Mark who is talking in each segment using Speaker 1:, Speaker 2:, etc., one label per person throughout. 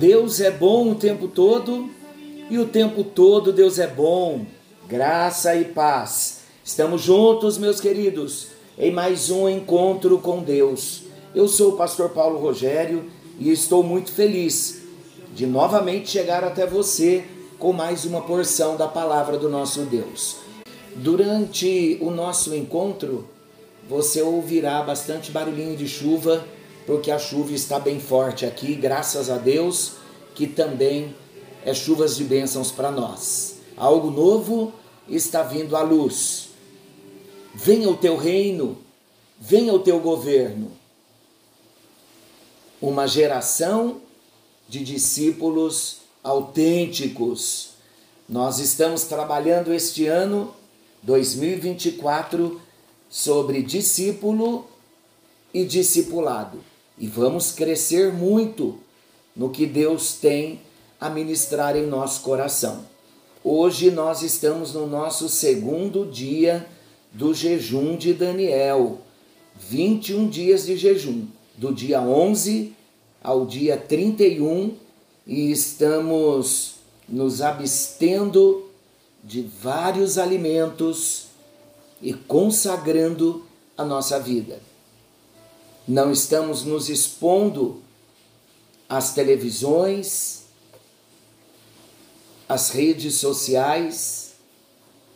Speaker 1: Deus é bom o tempo todo e o tempo todo Deus é bom. Graça e paz. Estamos juntos, meus queridos, em mais um encontro com Deus. Eu sou o pastor Paulo Rogério e estou muito feliz de novamente chegar até você com mais uma porção da palavra do nosso Deus. Durante o nosso encontro, você ouvirá bastante barulhinho de chuva porque a chuva está bem forte aqui, graças a Deus, que também é chuvas de bênçãos para nós. Algo novo está vindo à luz. Venha o teu reino, venha o teu governo. Uma geração de discípulos autênticos. Nós estamos trabalhando este ano 2024 sobre discípulo e discipulado. E vamos crescer muito no que Deus tem a ministrar em nosso coração. Hoje nós estamos no nosso segundo dia do jejum de Daniel, 21 dias de jejum, do dia 11 ao dia 31, e estamos nos abstendo de vários alimentos e consagrando a nossa vida não estamos nos expondo às televisões, às redes sociais,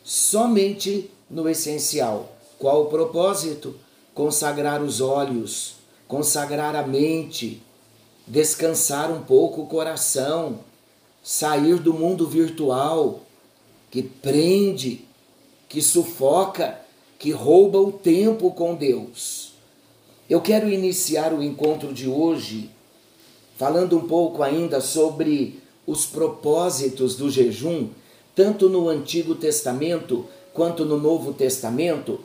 Speaker 1: somente no essencial. Qual o propósito? Consagrar os olhos, consagrar a mente, descansar um pouco o coração, sair do mundo virtual que prende, que sufoca, que rouba o tempo com Deus. Eu quero iniciar o encontro de hoje falando um pouco ainda sobre os propósitos do jejum, tanto no Antigo Testamento quanto no Novo Testamento.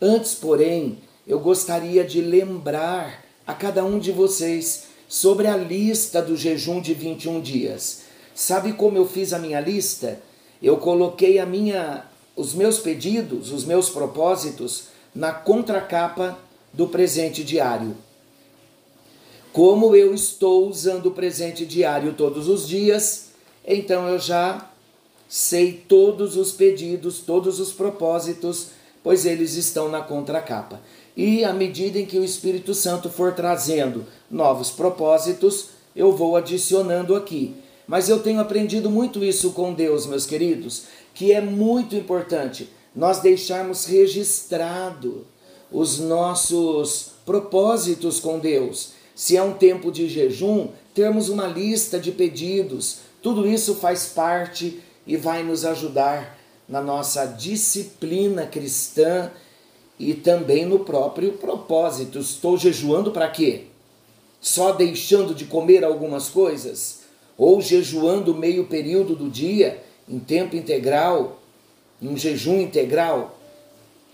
Speaker 1: Antes, porém, eu gostaria de lembrar a cada um de vocês sobre a lista do jejum de 21 dias. Sabe como eu fiz a minha lista? Eu coloquei a minha os meus pedidos, os meus propósitos na contracapa do presente diário. Como eu estou usando o presente diário todos os dias, então eu já sei todos os pedidos, todos os propósitos, pois eles estão na contracapa. E à medida em que o Espírito Santo for trazendo novos propósitos, eu vou adicionando aqui. Mas eu tenho aprendido muito isso com Deus, meus queridos, que é muito importante nós deixarmos registrado os nossos propósitos com Deus. Se é um tempo de jejum, termos uma lista de pedidos. Tudo isso faz parte e vai nos ajudar na nossa disciplina cristã e também no próprio propósito. Estou jejuando para quê? Só deixando de comer algumas coisas? Ou jejuando meio período do dia, em tempo integral, um jejum integral?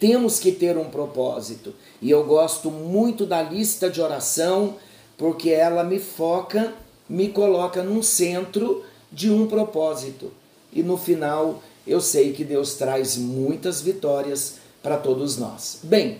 Speaker 1: Temos que ter um propósito. E eu gosto muito da lista de oração, porque ela me foca, me coloca num centro de um propósito. E no final, eu sei que Deus traz muitas vitórias para todos nós. Bem,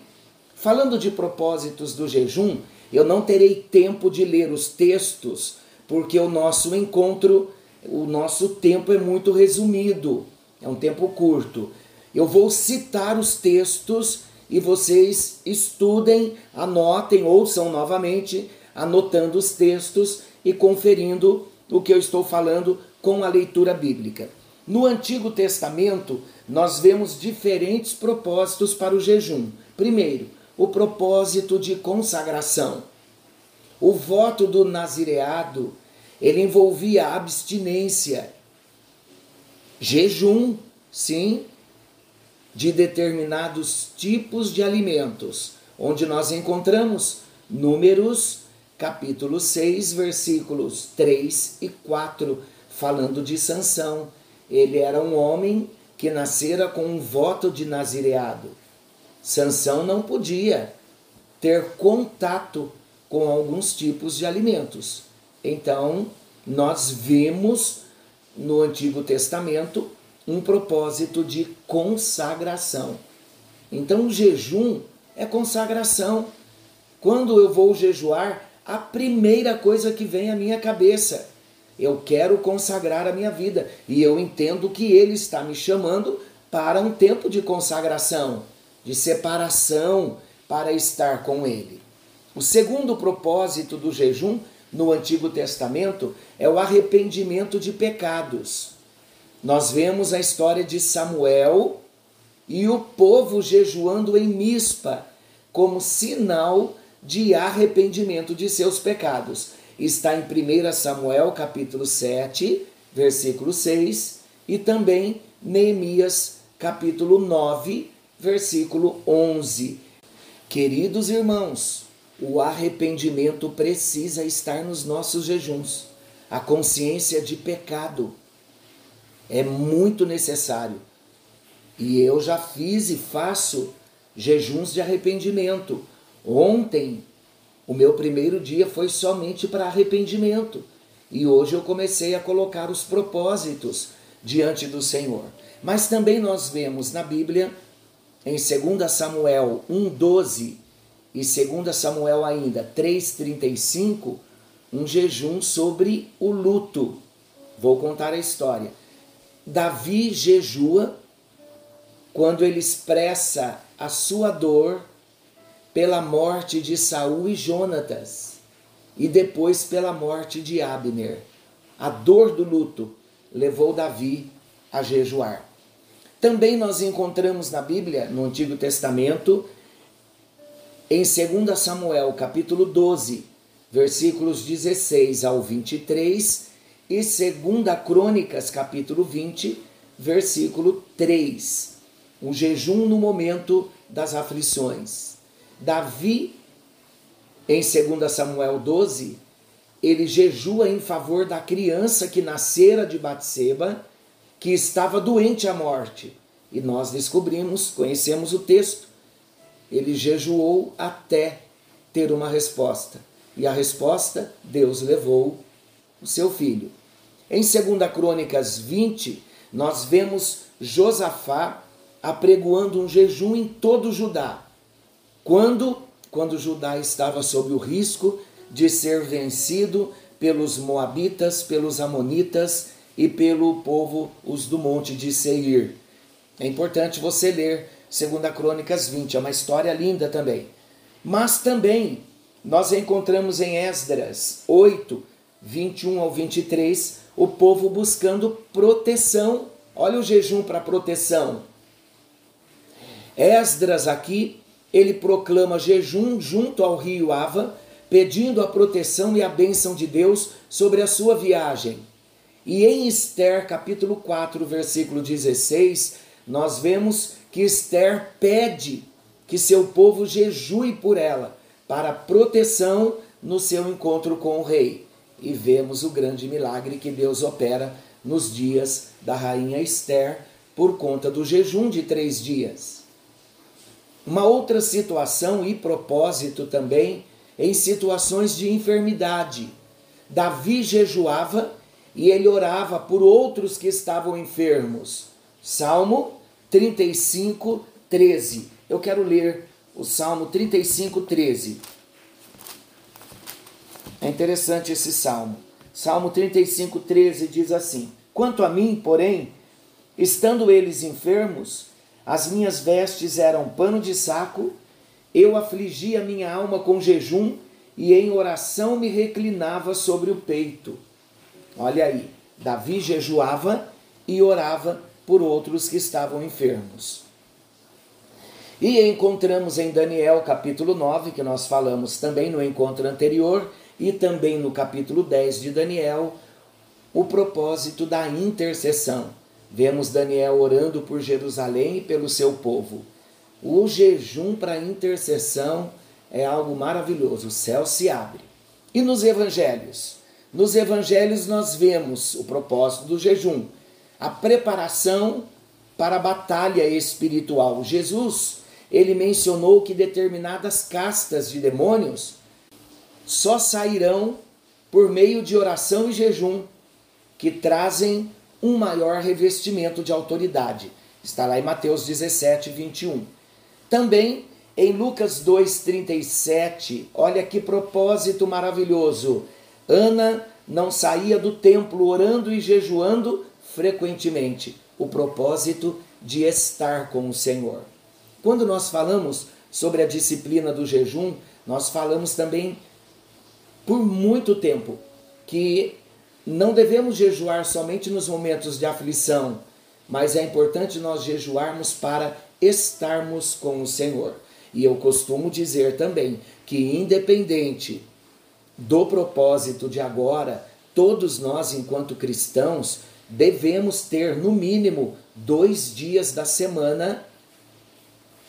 Speaker 1: falando de propósitos do jejum, eu não terei tempo de ler os textos, porque o nosso encontro, o nosso tempo é muito resumido, é um tempo curto. Eu vou citar os textos e vocês estudem, anotem, ouçam novamente, anotando os textos e conferindo o que eu estou falando com a leitura bíblica. No Antigo Testamento, nós vemos diferentes propósitos para o jejum. Primeiro, o propósito de consagração. O voto do nazireado, ele envolvia abstinência, jejum, sim, de determinados tipos de alimentos, onde nós encontramos Números, capítulo 6, versículos 3 e 4, falando de Sansão. Ele era um homem que nascera com um voto de nazireado. Sansão não podia ter contato com alguns tipos de alimentos. Então, nós vemos no Antigo Testamento um propósito de consagração. Então, o jejum é consagração. Quando eu vou jejuar, a primeira coisa que vem à minha cabeça, Eu quero consagrar a minha vida e eu entendo que Ele está me chamando para um tempo de consagração, de separação, para estar com Ele. O segundo propósito do jejum no Antigo Testamento é o arrependimento de pecados. Nós vemos a história de Samuel e o povo jejuando em Mispa como sinal de arrependimento de seus pecados. Está em 1 Samuel capítulo 7, versículo 6 e também Neemias capítulo 9, versículo 11. Queridos irmãos, o arrependimento precisa estar nos nossos jejuns. A consciência de pecado é muito necessário. E eu já fiz e faço jejuns de arrependimento. Ontem, o meu primeiro dia foi somente para arrependimento. E hoje eu comecei a colocar os propósitos diante do Senhor. Mas também nós vemos na Bíblia, em 2 Samuel 1,12 e 2 Samuel ainda 3,35, um jejum sobre o luto. Vou contar a história. Davi jejua quando ele expressa a sua dor pela morte de Saul e Jonatas e depois pela morte de Abner. A dor do luto levou Davi a jejuar. Também nós encontramos na Bíblia, no Antigo Testamento, em 2 Samuel, capítulo 12, versículos 16 ao 23, e 2 Crônicas, capítulo 20, versículo 3. O jejum no momento das aflições. Davi, em 2 Samuel 12, ele jejua em favor da criança que nascera de Batseba, que estava doente à morte. E nós descobrimos, conhecemos o texto. Ele jejuou até ter uma resposta. E a resposta, Deus levou o seu filho. Em 2 Crônicas 20, nós vemos Josafá apregoando um jejum em todo Judá. Quando? Quando Judá estava sob o risco de ser vencido pelos moabitas, pelos amonitas e pelo povo os do monte de Seir. É importante você ler 2 Crônicas 20, é uma história linda também. Mas também nós encontramos em Esdras 8, 21 ao 23, o povo buscando proteção. Olha o jejum para proteção. Esdras aqui, ele proclama jejum junto ao rio Ava, pedindo a proteção e a bênção de Deus sobre a sua viagem. E em Esther, capítulo 4, versículo 16, nós vemos que Esther pede que seu povo jejue por ela, para proteção no seu encontro com o rei. E vemos o grande milagre que Deus opera nos dias da rainha Esther por conta do jejum de três dias. Uma outra situação e propósito também em situações de enfermidade. Davi jejuava e ele orava por outros que estavam enfermos. Salmo 35, 13. Eu quero ler o Salmo 35, 13. É interessante esse salmo. Salmo 35, 13 diz assim: Quanto a mim, porém, estando eles enfermos, as minhas vestes eram pano de saco, eu afligia minha alma com jejum e em oração me reclinava sobre o peito. Olha aí, Davi jejuava e orava por outros que estavam enfermos. E encontramos em Daniel capítulo 9, que nós falamos também no encontro anterior, e também no capítulo 10 de Daniel, o propósito da intercessão. Vemos Daniel orando por Jerusalém e pelo seu povo. O jejum para intercessão é algo maravilhoso, o céu se abre. E nos evangelhos? Nos evangelhos nós vemos o propósito do jejum, a preparação para a batalha espiritual. Jesus, ele mencionou que determinadas castas de demônios só sairão por meio de oração e jejum, que trazem um maior revestimento de autoridade. Está lá em Mateus 17, 21. Também em Lucas 2,37, olha que propósito maravilhoso. Ana não saía do templo orando e jejuando frequentemente. O propósito de estar com o Senhor. Quando nós falamos sobre a disciplina do jejum, nós falamos também por muito tempo que não devemos jejuar somente nos momentos de aflição, mas é importante nós jejuarmos para estarmos com o Senhor. E eu costumo dizer também que, independente do propósito de agora, todos nós, enquanto cristãos, devemos ter no mínimo dois dias da semana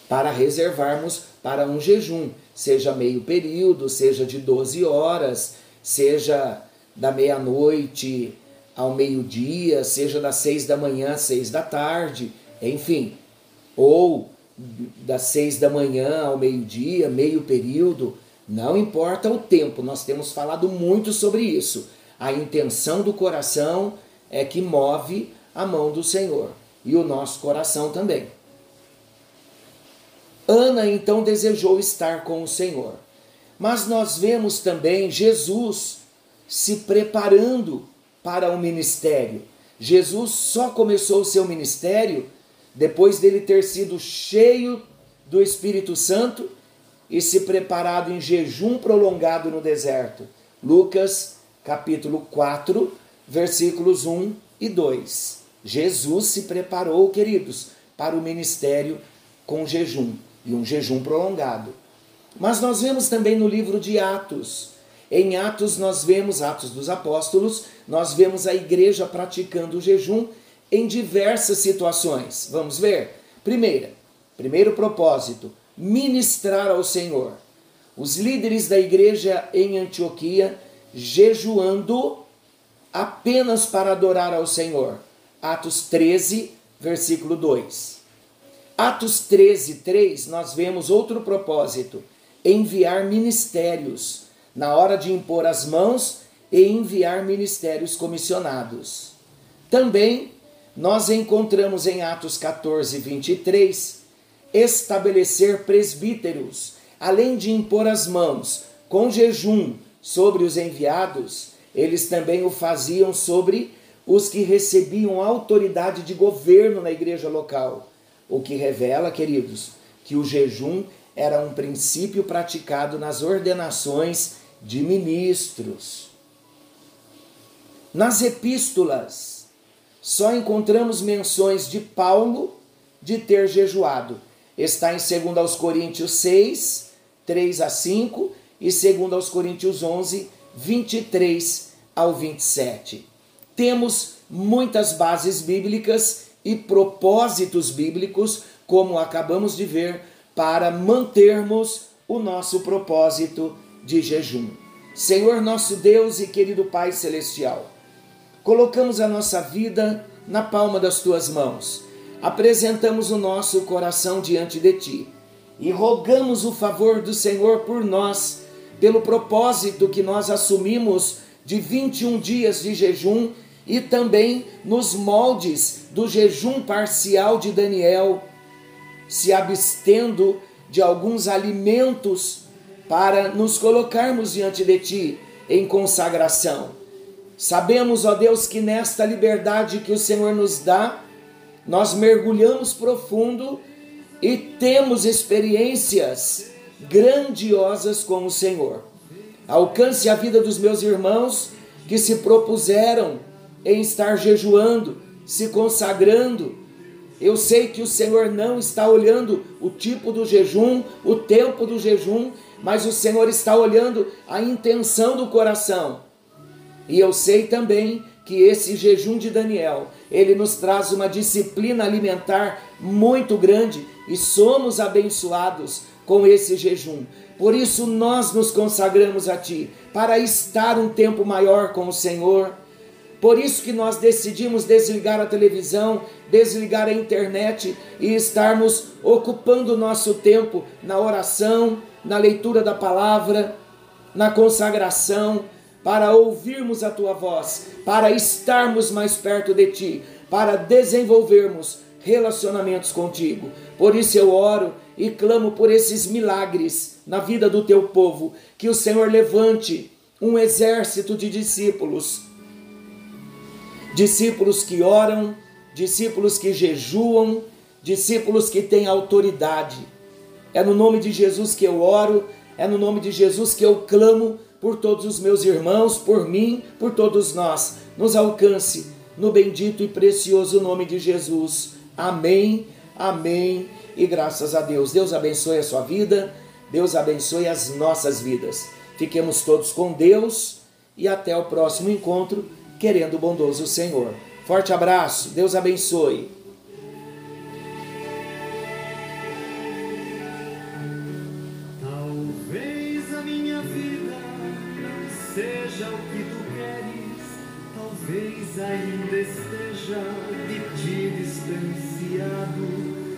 Speaker 1: para reservarmos para um jejum, seja meio período, seja de 12 horas, seja da meia-noite ao meio-dia, seja das seis da manhã às seis da tarde, enfim, ou das seis da manhã ao meio-dia, meio período, não importa o tempo, nós temos falado muito sobre isso. A intenção do coração é que move a mão do Senhor e o nosso coração também. Ana então desejou estar com o Senhor. Mas nós vemos também Jesus se preparando para o ministério. Jesus só começou o seu ministério depois dele ter sido cheio do Espírito Santo e se preparado em jejum prolongado no deserto. Lucas capítulo 4, versículos 1 e 2. Jesus se preparou, queridos, para o ministério com jejum e um jejum prolongado. Mas nós vemos também no livro de Atos. Em Atos nós vemos Atos dos Apóstolos, nós vemos a igreja praticando o jejum em diversas situações. Vamos ver? Primeira, primeiro propósito, ministrar ao Senhor. Os líderes da igreja em Antioquia jejuando apenas para adorar ao Senhor. Atos 13, versículo 2. Atos 13, 3, nós vemos outro propósito: enviar ministérios, na hora de impor as mãos e enviar ministérios comissionados. Também nós encontramos em Atos 14, 23, estabelecer presbíteros, além de impor as mãos com jejum sobre os enviados, eles também o faziam sobre os que recebiam autoridade de governo na igreja local. O que revela, queridos, que o jejum era um princípio praticado nas ordenações de ministros. Nas epístolas, só encontramos menções de Paulo de ter jejuado. Está em 2 aos Coríntios 6, 3 a 5 e 2 aos Coríntios 11, 23 ao 27. Temos muitas bases bíblicas e propósitos bíblicos, como acabamos de ver, para mantermos o nosso propósito de jejum. Senhor nosso Deus e querido Pai Celestial, colocamos a nossa vida na palma das tuas mãos, apresentamos o nosso coração diante de ti e rogamos o favor do Senhor por nós, pelo propósito que nós assumimos de 21 dias de jejum e também nos moldes do jejum parcial de Daniel, se abstendo de alguns alimentos para nos colocarmos diante de Ti em consagração. Sabemos, ó Deus, que nesta liberdade que o Senhor nos dá, nós mergulhamos profundo e temos experiências grandiosas com o Senhor. Alcance a vida dos meus irmãos que se propuseram em estar jejuando, se consagrando. Eu sei que o Senhor não está olhando o tipo do jejum, o tempo do jejum, mas o Senhor está olhando a intenção do coração. E eu sei também que esse jejum de Daniel, ele nos traz uma disciplina alimentar muito grande e somos abençoados com esse jejum. Por isso nós nos consagramos a ti para estar um tempo maior com o Senhor. Por isso que nós decidimos desligar a televisão, desligar a internet e estarmos ocupando o nosso tempo na oração, na leitura da palavra, na consagração, para ouvirmos a tua voz, para estarmos mais perto de ti, para desenvolvermos relacionamentos contigo. Por isso eu oro e clamo por esses milagres na vida do teu povo, que o Senhor levante um exército de discípulos. Discípulos que oram, discípulos que jejuam, discípulos que têm autoridade. É no nome de Jesus que eu oro, é no nome de Jesus que eu clamo por todos os meus irmãos, por mim, por todos nós. Nos alcance no bendito e precioso nome de Jesus. Amém, amém e graças a Deus. Deus abençoe a sua vida, Deus abençoe as nossas vidas. Fiquemos todos com Deus e até o próximo encontro, querendo o bondoso Senhor. Forte abraço, Deus abençoe.